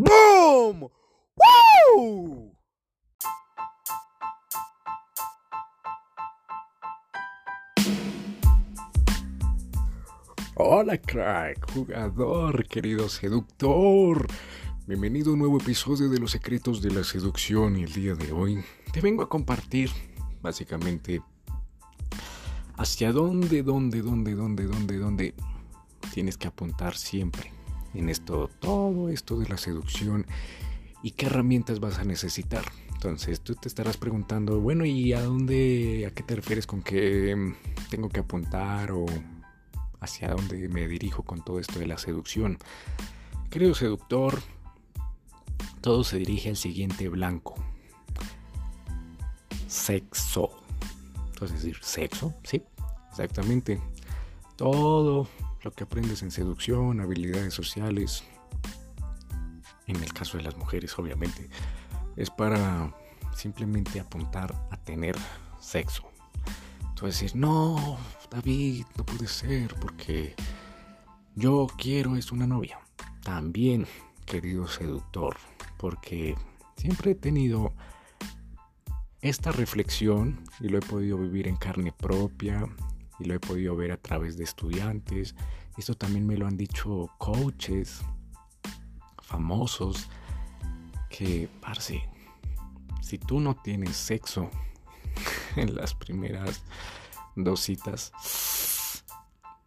¡Boom! ¡Woo! Hola crack, jugador, querido seductor. Bienvenido a un nuevo episodio de Los Secretos de la Seducción y el día de hoy te vengo a compartir básicamente hacia dónde, dónde, dónde, dónde, dónde, dónde tienes que apuntar siempre en esto, todo esto de la seducción y qué herramientas vas a necesitar. Entonces tú te estarás preguntando, bueno, ¿y a dónde, a qué te refieres con que tengo que apuntar o hacia dónde me dirijo con todo esto de la seducción? Querido seductor, todo se dirige al siguiente blanco. Sexo. Entonces decir, sexo, sí, exactamente. Todo lo que aprendes en seducción, habilidades sociales, en el caso de las mujeres obviamente, es para simplemente apuntar a tener sexo. Entonces no, David, no puede ser porque yo quiero es una novia. También, querido seductor, porque siempre he tenido esta reflexión y lo he podido vivir en carne propia y lo he podido ver a través de estudiantes. Esto también me lo han dicho coaches famosos que, parce, si tú no tienes sexo en las primeras dos citas,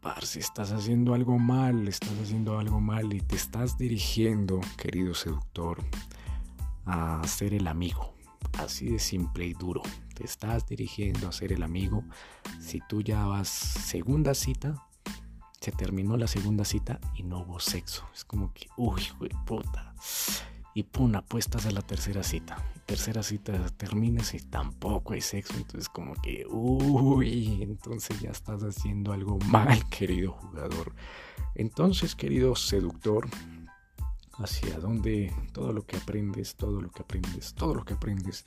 parce, estás haciendo algo mal, estás haciendo algo mal y te estás dirigiendo, querido seductor, a ser el amigo Así de simple y duro. Estás dirigiendo a ser el amigo. Si tú ya vas segunda cita, se terminó la segunda cita y no hubo sexo. Es como que, uy, güey, puta. Y pum, apuestas a la tercera cita. Tercera cita terminas y tampoco hay sexo. Entonces como que, uy, entonces ya estás haciendo algo mal, querido jugador. Entonces, querido seductor, hacia donde todo lo que aprendes, todo lo que aprendes, todo lo que aprendes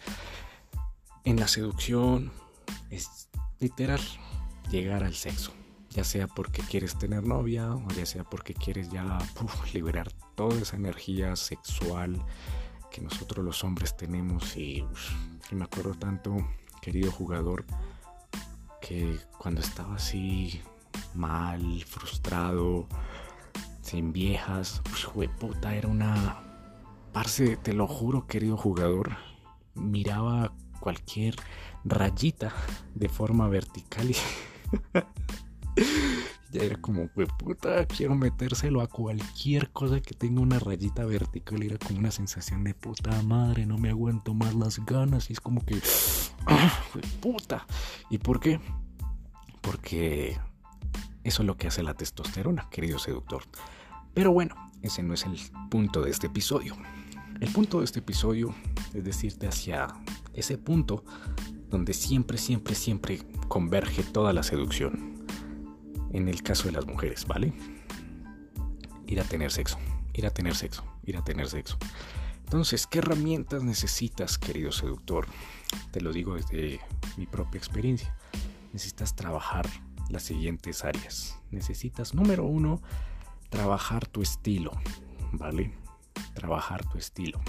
en la seducción es literal llegar al sexo. Ya sea porque quieres tener novia o ya sea porque quieres ya liberar toda esa energía sexual que nosotros los hombres tenemos. Y, y me acuerdo tanto, querido jugador, que cuando estaba así mal, frustrado, sin viejas. Puta, era una. Parce, te lo juro, querido jugador. Miraba cualquier rayita de forma vertical y. ya era como, puta, quiero metérselo a cualquier cosa que tenga una rayita vertical. Era como una sensación de puta madre, no me aguanto más las ganas. Y es como que, ¡ah, puta. ¿Y por qué? Porque eso es lo que hace la testosterona, querido seductor. Pero bueno, ese no es el punto de este episodio. El punto de este episodio es decirte hacia ese punto donde siempre, siempre, siempre converge toda la seducción. En el caso de las mujeres, ¿vale? Ir a tener sexo, ir a tener sexo, ir a tener sexo. Entonces, ¿qué herramientas necesitas, querido seductor? Te lo digo desde mi propia experiencia. Necesitas trabajar las siguientes áreas. Necesitas, número uno, trabajar tu estilo, ¿vale? Trabajar tu estilo.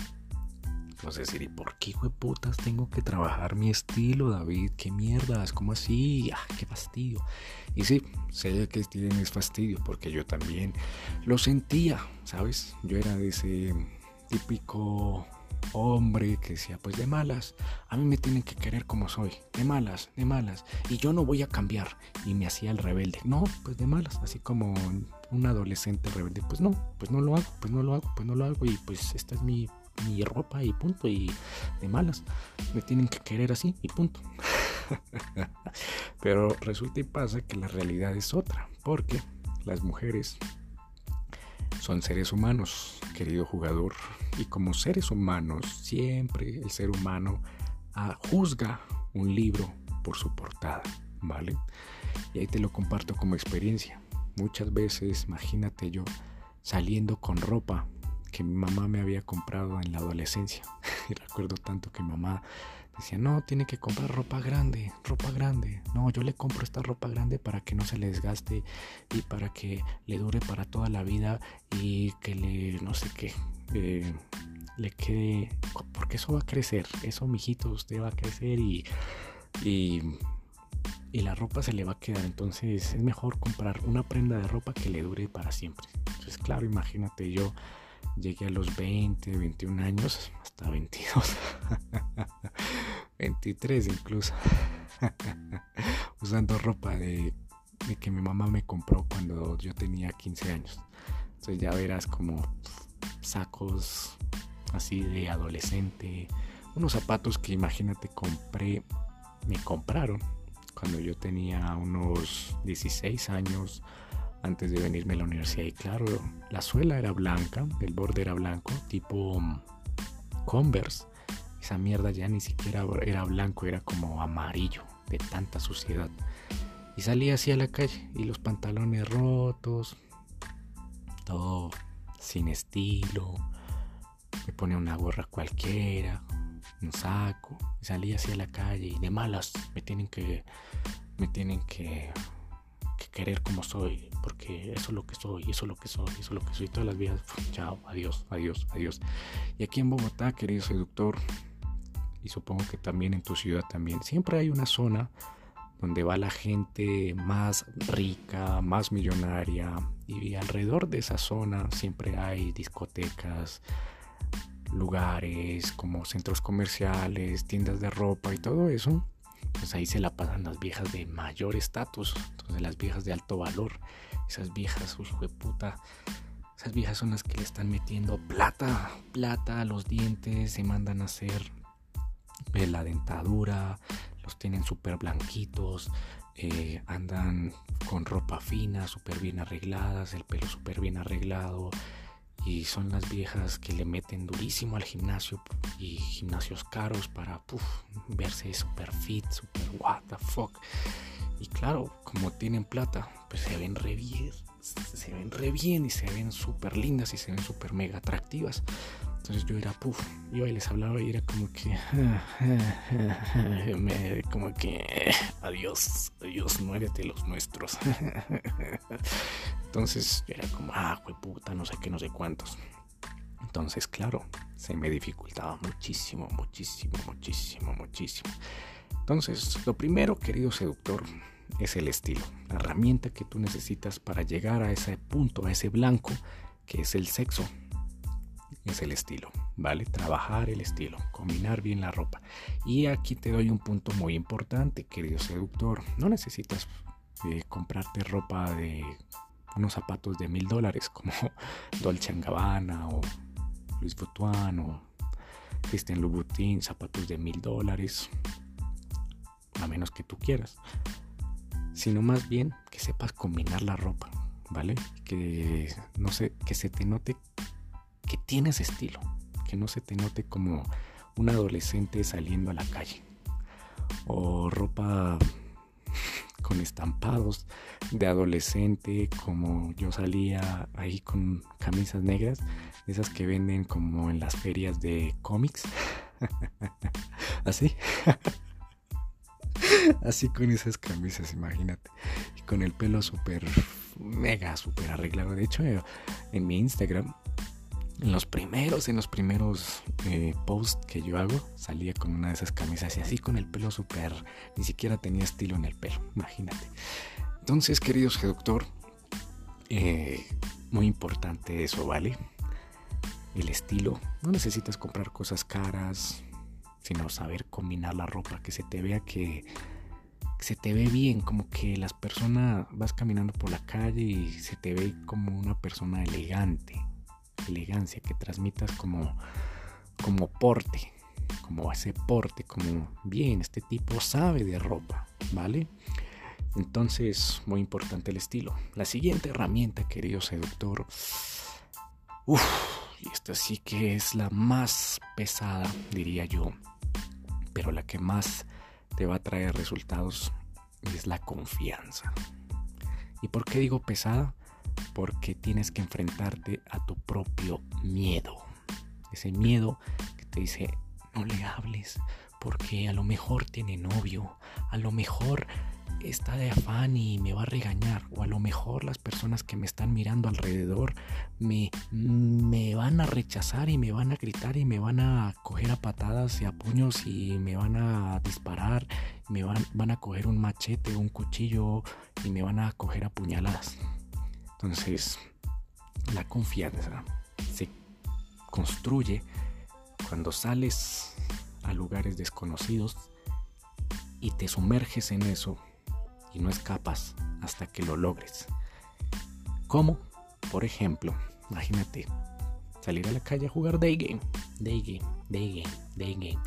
Entonces decir, ¿y por qué, putas, tengo que trabajar mi estilo, David? ¿Qué mierdas? ¿Cómo así? ¡Ah, qué fastidio! Y sí, sé que tienes fastidio, porque yo también lo sentía, ¿sabes? Yo era de ese típico hombre que decía, pues de malas, a mí me tienen que querer como soy, de malas, de malas, y yo no voy a cambiar. Y me hacía el rebelde, no, pues de malas, así como un adolescente rebelde, pues no, pues no lo hago, pues no lo hago, pues no lo hago, y pues esta es mi, mi ropa y punto, y de malas, me tienen que querer así y punto. Pero resulta y pasa que la realidad es otra, porque las mujeres son seres humanos, querido jugador, y como seres humanos, siempre el ser humano ah, juzga un libro por su portada, ¿vale? Y ahí te lo comparto como experiencia. Muchas veces, imagínate yo saliendo con ropa que mi mamá me había comprado en la adolescencia. y recuerdo tanto que mi mamá Decía, no, tiene que comprar ropa grande, ropa grande. No, yo le compro esta ropa grande para que no se le desgaste y para que le dure para toda la vida y que le, no sé qué, eh, le quede, porque eso va a crecer, eso, mijito, usted va a crecer y, y, y la ropa se le va a quedar. Entonces es mejor comprar una prenda de ropa que le dure para siempre. Entonces, claro, imagínate yo llegué a los 20, 21 años, hasta 22, 23 incluso, usando ropa de, que mi mamá me compró cuando yo tenía 15 años. Entonces ya verás como sacos así de adolescente, unos zapatos que imagínate compré, me compraron cuando yo tenía unos 16 años antes de venirme a la universidad. Y claro, la suela era blanca, el borde era blanco, tipo mm, Converse. Esa mierda ya ni siquiera era blanco, era como amarillo, de tanta suciedad. Y salía así a la calle y los pantalones rotos, todo sin estilo. Me ponía una gorra cualquiera, un saco, y salía así a la calle y de malas me tienen que me tienen que querer como soy, porque eso es lo que soy, eso es lo que soy, eso es lo que soy. Todas las vidas, chao, adiós, adiós, adiós. Y aquí en Bogotá, querido seductor, y supongo que también en tu ciudad también, siempre hay una zona donde va la gente más rica, más millonaria, y alrededor de esa zona siempre hay discotecas, lugares como centros comerciales, tiendas de ropa y todo eso pues ahí se la pasan las viejas de mayor estatus, entonces las viejas de alto valor, esas viejas, hijo de puta, esas viejas son las que le están metiendo plata, plata a los dientes, se mandan a hacer eh, la dentadura, los tienen súper blanquitos, eh, andan con ropa fina, súper bien arregladas, el pelo súper bien arreglado, y son las viejas que le meten durísimo al gimnasio y gimnasios caros para verse super fit, super what the fuck. Y claro, como tienen plata, pues se ven re bien, se ven re bien y se ven súper lindas y se ven súper mega atractivas. Entonces yo era, puff, yo ahí les hablaba y era como que, como que, adiós, adiós, muérete los nuestros. Entonces yo era como, ah, puta, no sé qué, no sé cuántos. Entonces, claro, se me dificultaba muchísimo, muchísimo, muchísimo, muchísimo. Entonces, lo primero, querido seductor, es el estilo, la herramienta que tú necesitas para llegar a ese punto, a ese blanco, que es el sexo es el estilo, ¿vale? Trabajar el estilo, combinar bien la ropa. Y aquí te doy un punto muy importante, querido seductor. No necesitas eh, comprarte ropa de unos zapatos de mil dólares como Dolce Gabbana o Louis Vuitton o Christian Louboutin, zapatos de mil dólares, a menos que tú quieras. Sino más bien que sepas combinar la ropa, ¿vale? Que no sé, que se te note que tienes estilo, que no se te note como un adolescente saliendo a la calle. O ropa con estampados de adolescente, como yo salía ahí con camisas negras, esas que venden como en las ferias de cómics. Así. Así con esas camisas, imagínate. Y con el pelo súper, mega, súper arreglado. De hecho, en mi Instagram en los primeros, en los primeros eh, posts que yo hago, salía con una de esas camisas y así con el pelo súper, ni siquiera tenía estilo en el pelo, imagínate. Entonces, queridos seductor, eh, muy importante eso, ¿vale? El estilo. No necesitas comprar cosas caras, sino saber combinar la ropa, que se te vea que, que se te ve bien, como que las personas vas caminando por la calle y se te ve como una persona elegante elegancia, que transmitas como, como porte, como ese porte, como bien, este tipo sabe de ropa, ¿vale? Entonces, muy importante el estilo. La siguiente herramienta, querido seductor, uff, y esta sí que es la más pesada, diría yo, pero la que más te va a traer resultados es la confianza. ¿Y por qué digo pesada? Porque tienes que enfrentarte a tu propio miedo. Ese miedo que te dice, no le hables porque a lo mejor tiene novio, a lo mejor está de afán y me va a regañar, o a lo mejor las personas que me están mirando alrededor me, me van a rechazar y me van a gritar y me van a coger a patadas y a puños y me van a disparar, me van, van a coger un machete un cuchillo y me van a coger a puñaladas. Entonces, la confianza se construye cuando sales a lugares desconocidos y te sumerges en eso y no escapas hasta que lo logres. ¿Cómo? Por ejemplo, imagínate salir a la calle a jugar day game, day game, day game, day game.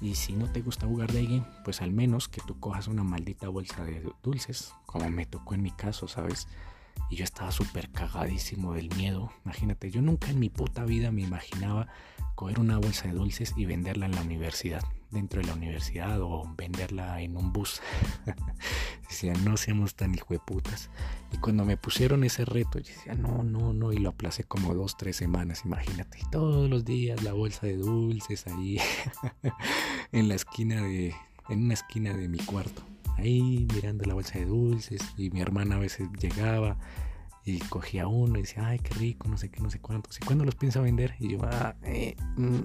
Y si no te gusta jugar day game, pues al menos que tú cojas una maldita bolsa de dulces, como me tocó en mi caso, ¿sabes? Y yo estaba súper cagadísimo del miedo. Imagínate, yo nunca en mi puta vida me imaginaba coger una bolsa de dulces y venderla en la universidad, dentro de la universidad o venderla en un bus. decía, no seamos tan hijueputas. Y cuando me pusieron ese reto, yo decía, no, no, no, y lo aplacé como dos, tres semanas, imagínate. Todos los días la bolsa de dulces ahí en la esquina de, en una esquina de mi cuarto ahí mirando la bolsa de dulces y mi hermana a veces llegaba y cogía uno y decía, ay, qué rico, no sé qué, no sé cuántos. ¿Y cuándo los piensa vender? Y yo, ah, eh, mm,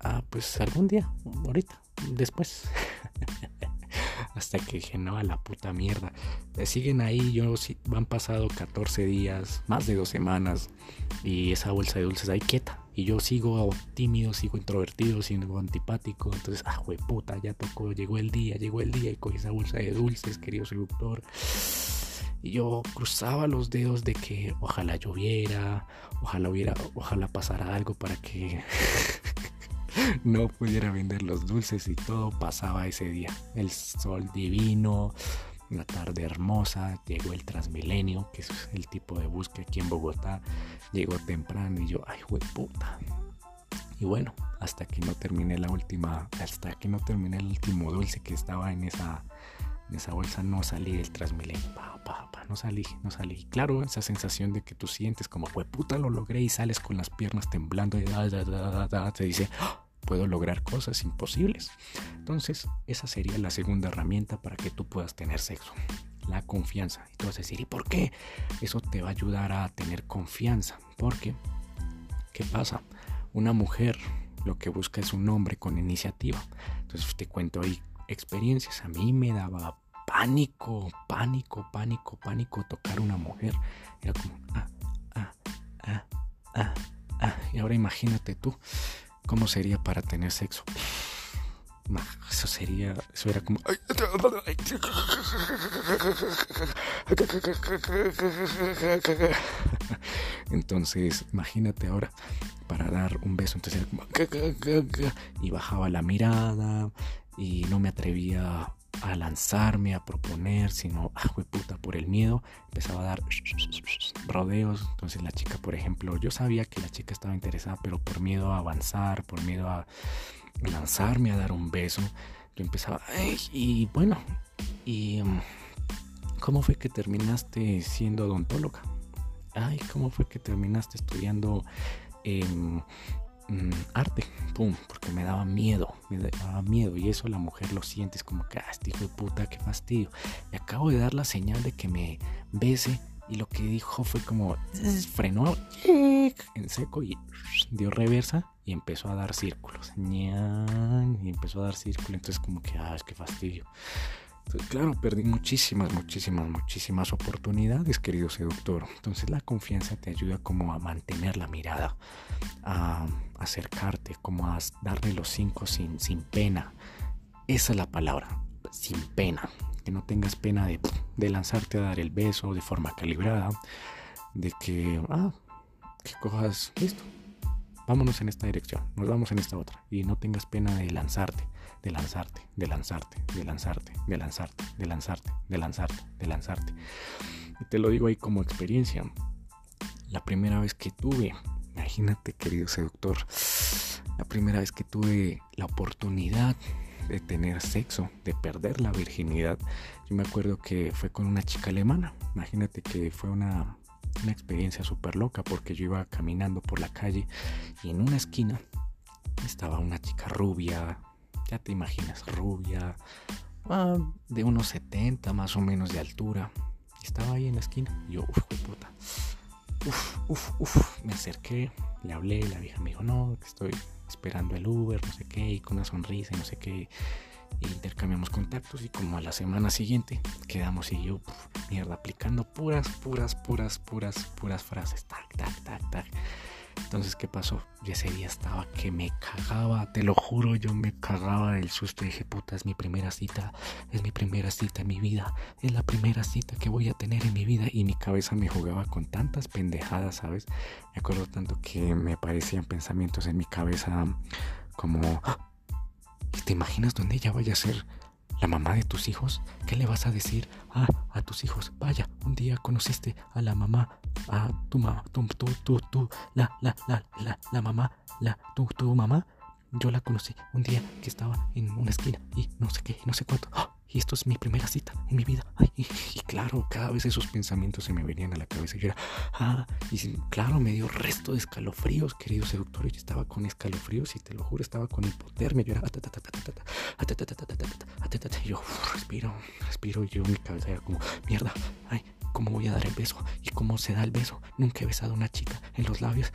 ah pues algún día, ahorita, después. Hasta que dije, no, a la puta mierda. Eh, siguen ahí, yo van pasado 14 días, más de dos semanas, y esa bolsa de dulces ahí quieta. Y yo sigo tímido, sigo introvertido, sigo antipático. Entonces, ah, güey, puta, ya tocó, llegó el día, llegó el día y cogí esa bolsa de dulces, querido seductor. Y yo cruzaba los dedos de que ojalá lloviera, ojalá hubiera, ojalá pasara algo para que no pudiera vender los dulces y todo pasaba ese día. El sol divino, una tarde hermosa, llegó el Transmilenio, que es el tipo de bus que aquí en Bogotá llegó temprano y yo, ay, güey, puta. Y bueno, hasta que no terminé la última, hasta que no terminé el último dulce que estaba en esa, en esa bolsa, no salí del Transmilenio. Pa, pa, pa, no salí, no salí. Claro, esa sensación de que tú sientes como, güey, puta, lo logré y sales con las piernas temblando y te dice, ¡Ah! Puedo lograr cosas imposibles. Entonces, esa sería la segunda herramienta para que tú puedas tener sexo. La confianza. Y tú vas a decir, ¿y por qué? Eso te va a ayudar a tener confianza. Porque, ¿qué pasa? Una mujer lo que busca es un hombre con iniciativa. Entonces te cuento ahí experiencias. A mí me daba pánico, pánico, pánico, pánico tocar una mujer. Era como, ah, ah, ah, ah, ah. Y ahora imagínate tú ¿Cómo sería para tener sexo? Eso sería, eso era como... Entonces, imagínate ahora, para dar un beso, entonces era como... Y bajaba la mirada y no me atrevía a lanzarme, a proponer, sino, ah, puta, por el miedo, empezaba a dar rodeos. Entonces la chica, por ejemplo, yo sabía que la chica estaba interesada, pero por miedo a avanzar, por miedo a lanzarme a dar un beso, yo empezaba, y bueno, y mm, ¿cómo fue que terminaste siendo odontóloga? Ay, ¿cómo fue que terminaste estudiando Mm, arte, pum, porque me daba miedo, me daba miedo y eso la mujer lo siente, es como que, ah, este hijo de puta, qué fastidio. Y acabo de dar la señal de que me bese y lo que dijo fue como, frenó en seco y dio reversa y empezó a dar círculos. Y empezó a dar círculos, entonces como que, ah, es que fastidio claro, perdí muchísimas, muchísimas, muchísimas oportunidades, querido seductor. Entonces la confianza te ayuda como a mantener la mirada, a acercarte, como a darle los cinco sin, sin pena. Esa es la palabra, sin pena. Que no tengas pena de, de lanzarte a dar el beso de forma calibrada, de que, ah, que cojas, listo, vámonos en esta dirección, nos vamos en esta otra. Y no tengas pena de lanzarte de lanzarte, de lanzarte, de lanzarte, de lanzarte, de lanzarte, de lanzarte, de lanzarte. Y te lo digo ahí como experiencia. La primera vez que tuve, imagínate querido seductor, la primera vez que tuve la oportunidad de tener sexo, de perder la virginidad, yo me acuerdo que fue con una chica alemana. Imagínate que fue una, una experiencia súper loca porque yo iba caminando por la calle y en una esquina estaba una chica rubia, ya te imaginas, rubia, ah, de unos 70 más o menos de altura. Estaba ahí en la esquina. Y yo, uff, puta. Uf, uf, uf. Me acerqué, le hablé, la vieja me dijo, no, que estoy esperando el Uber, no sé qué, y con una sonrisa no sé qué. intercambiamos contactos y como a la semana siguiente quedamos y yo, mierda, aplicando puras, puras, puras, puras, puras frases. Tac, tac, tac, tac. Entonces, ¿qué pasó? Yo ese día estaba que me cagaba, te lo juro, yo me cagaba del susto. dije, puta, es mi primera cita, es mi primera cita en mi vida, es la primera cita que voy a tener en mi vida. Y mi cabeza me jugaba con tantas pendejadas, ¿sabes? Me acuerdo tanto que me parecían pensamientos en mi cabeza como, ah, ¿te imaginas dónde ella vaya a ser? La mamá de tus hijos, ¿qué le vas a decir a, a tus hijos? Vaya, un día conociste a la mamá, a tu mamá, tu, tu, tu, tu, la, la, la, la, la mamá, la, tu, tu mamá. Yo la conocí un día que estaba en una esquina y no sé qué, no sé cuánto. ¡Ah! Y esto es mi primera cita en mi vida. y, claro, cada vez esos pensamientos se me venían a la cabeza. Y yo era, ah, y claro, me dio resto de escalofríos, querido seductor. Yo estaba con escalofríos y te lo juro, estaba con hipotermia. Yo era, y yo, respiro, respiro. Y yo, mi cabeza era como, mierda, ay, cómo voy a dar el beso y cómo se da el beso. Nunca he besado a una chica en los labios.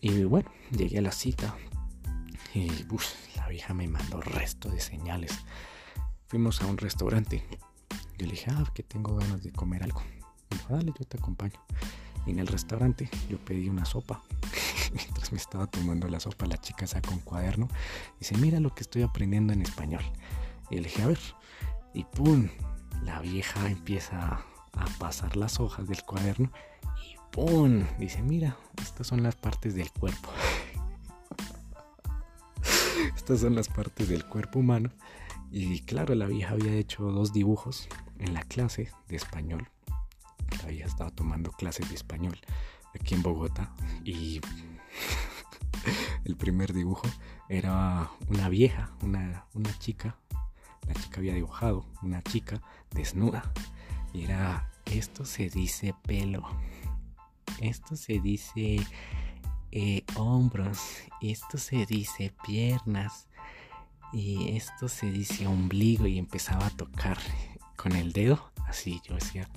Y bueno, llegué a la cita. Y la vieja me mandó resto de señales. Fuimos a un restaurante. Yo le dije, ah, que tengo ganas de comer algo. Me dijo, yo te acompaño. Y en el restaurante yo pedí una sopa. Mientras me estaba tomando la sopa, la chica saca un cuaderno y dice, mira lo que estoy aprendiendo en español. Y le dije, a ver. Y ¡pum! La vieja empieza a pasar las hojas del cuaderno y ¡pum! Dice, mira, estas son las partes del cuerpo. Estas son las partes del cuerpo humano. Y claro, la vieja había hecho dos dibujos en la clase de español. La vieja estaba tomando clases de español aquí en Bogotá. Y el primer dibujo era una vieja, una, una chica. La chica había dibujado una chica desnuda. Y era, esto se dice pelo. Esto se dice eh, hombros, esto se dice piernas y esto se dice ombligo y empezaba a tocar con el dedo. Así yo decía,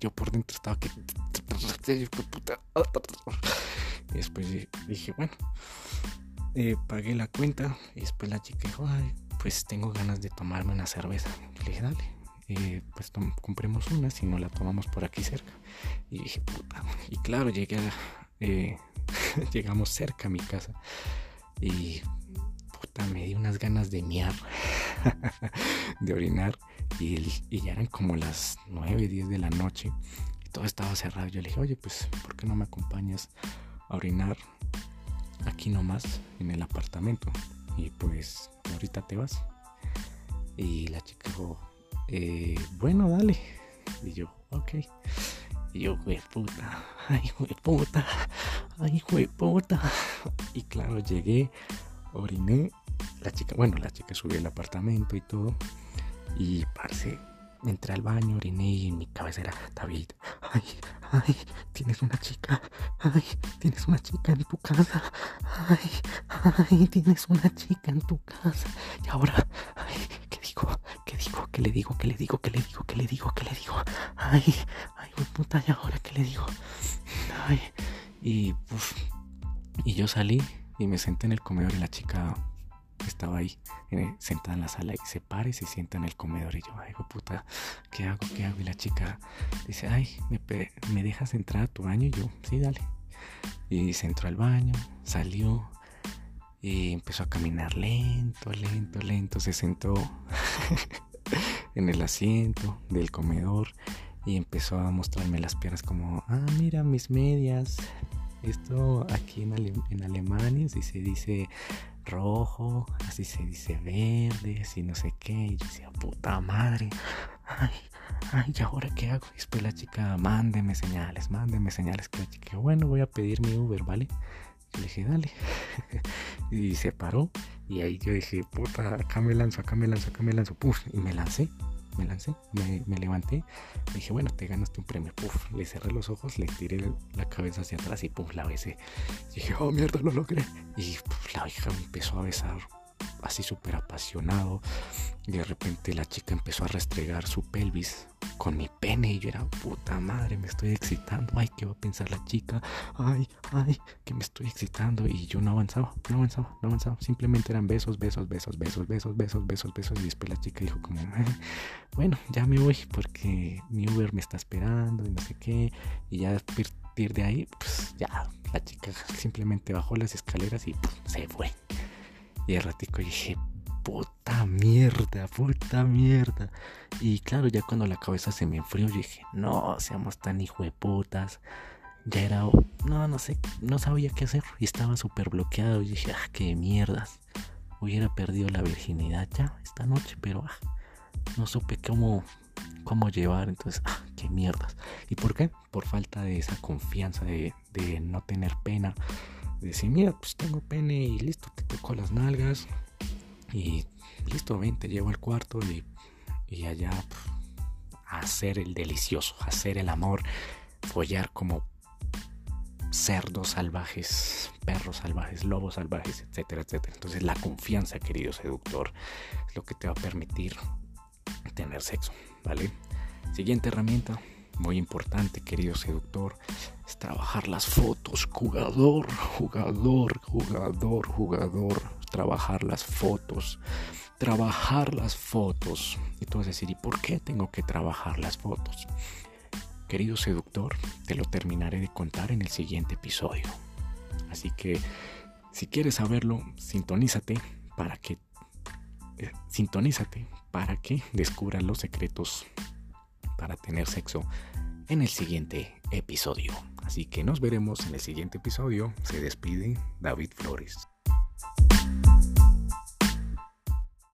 yo por dentro estaba que... Y después dije, bueno, eh, pagué la cuenta y después la chica dijo, Ay, pues tengo ganas de tomarme una cerveza. le dije, dale, eh, pues compremos una si no la tomamos por aquí cerca. Y dije, puta. Y claro, llegué a, eh, llegamos cerca a mi casa y puta, me di unas ganas de miar, de orinar y, ya eran como las 9, 10 de la noche y todo estaba cerrado. Yo le dije, oye, pues, ¿por qué no me acompañas a orinar aquí nomás en el apartamento? Y pues, ahorita te vas. Y la chica dijo, eh, bueno, dale. Y yo, ok. Yo, güey, puta, ay, güey, puta, ay, güey, puta. Y claro, llegué, oriné. La chica, bueno, la chica subió al apartamento y todo. Y parce, entré al baño, oriné y en mi cabeza era, David, ay, ay, tienes una chica, ay, tienes una chica en tu casa, ay, ay, tienes una chica en tu casa. Y ahora, ay, ¿qué digo? ¿Qué digo? ¿Qué le digo? ¿Qué le digo? ¿Qué le digo? ¿Qué le digo? ¿Qué le digo? Ay, ay, puta, ¿y ahora qué le digo? Ay, y, uf, y yo salí y me senté en el comedor y la chica estaba ahí eh, sentada en la sala y se para y se sienta en el comedor y yo, ay, puta, ¿qué hago? ¿Qué hago? Y la chica dice, ay, ¿me, ¿me dejas entrar a tu baño? Y yo, sí, dale. Y se entró al baño, salió y empezó a caminar lento, lento, lento. Se sentó en el asiento del comedor y empezó a mostrarme las piernas como, ah, mira mis medias. Esto aquí en, Alemania si se dice rojo, así se dice verde, así no sé qué. Y yo decía, puta madre, ay, ay, ¿y ahora qué hago? Y después la chica, mándeme señales, mándeme señales. Que la chica, bueno, voy a pedir mi Uber, ¿vale? Y le dije, dale. y se paró. Y ahí yo dije, puta, acá me lanzo, acá me lanzo, acá me lanzo. Puf, y me lancé. me lancé, me, me levanté, dije, bueno, te ganaste un premio. Puf, le cerré los ojos, le tiré la cabeza hacia atrás y puf, la besé. dije, oh mierda, lo logré. Y la hija me empezó a besar así súper apasionado. Y de repente la chica empezó a restregar su pelvis con mi pene y yo era puta madre, me estoy excitando. Ay, ¿qué va a pensar la chica? Ay, ay, que me estoy excitando. Y yo no avanzaba, no avanzaba, no avanzaba. Simplemente eran besos, besos, besos, besos, besos, besos, besos, besos. Y después la chica dijo como, bueno, ya me voy porque mi Uber me está esperando y no sé qué. Y ya partir de ahí, pues ya, la chica simplemente bajó las escaleras y se fue. Y al ratico dije, puta mierda, puta mierda. Y claro, ya cuando la cabeza se me enfrió, dije, no, seamos tan hijo de putas. Ya era, no, no sé, no sabía qué hacer. Y estaba súper bloqueado. Y dije, ah, qué mierdas. Hubiera perdido la virginidad ya esta noche, pero ah, no supe cómo, cómo llevar. Entonces, ah, qué mierdas. ¿Y por qué? Por falta de esa confianza, de, de no tener pena decir, mira, pues tengo pene y listo, te toco las nalgas y listo, ven, te llevo al cuarto y, y allá hacer el delicioso, hacer el amor, follar como cerdos salvajes, perros salvajes, lobos salvajes, etcétera, etcétera. Entonces la confianza, querido seductor, es lo que te va a permitir tener sexo, ¿vale? Siguiente herramienta, muy importante, querido seductor, es trabajar las fotos, jugador, jugador, jugador, jugador, trabajar las fotos, trabajar las fotos. Y tú vas a decir, ¿y por qué tengo que trabajar las fotos? Querido seductor, te lo terminaré de contar en el siguiente episodio. Así que, si quieres saberlo, sintonízate para que eh, sintonízate para que descubras los secretos para tener sexo en el siguiente episodio. Así que nos veremos en el siguiente episodio. Se despide David Flores.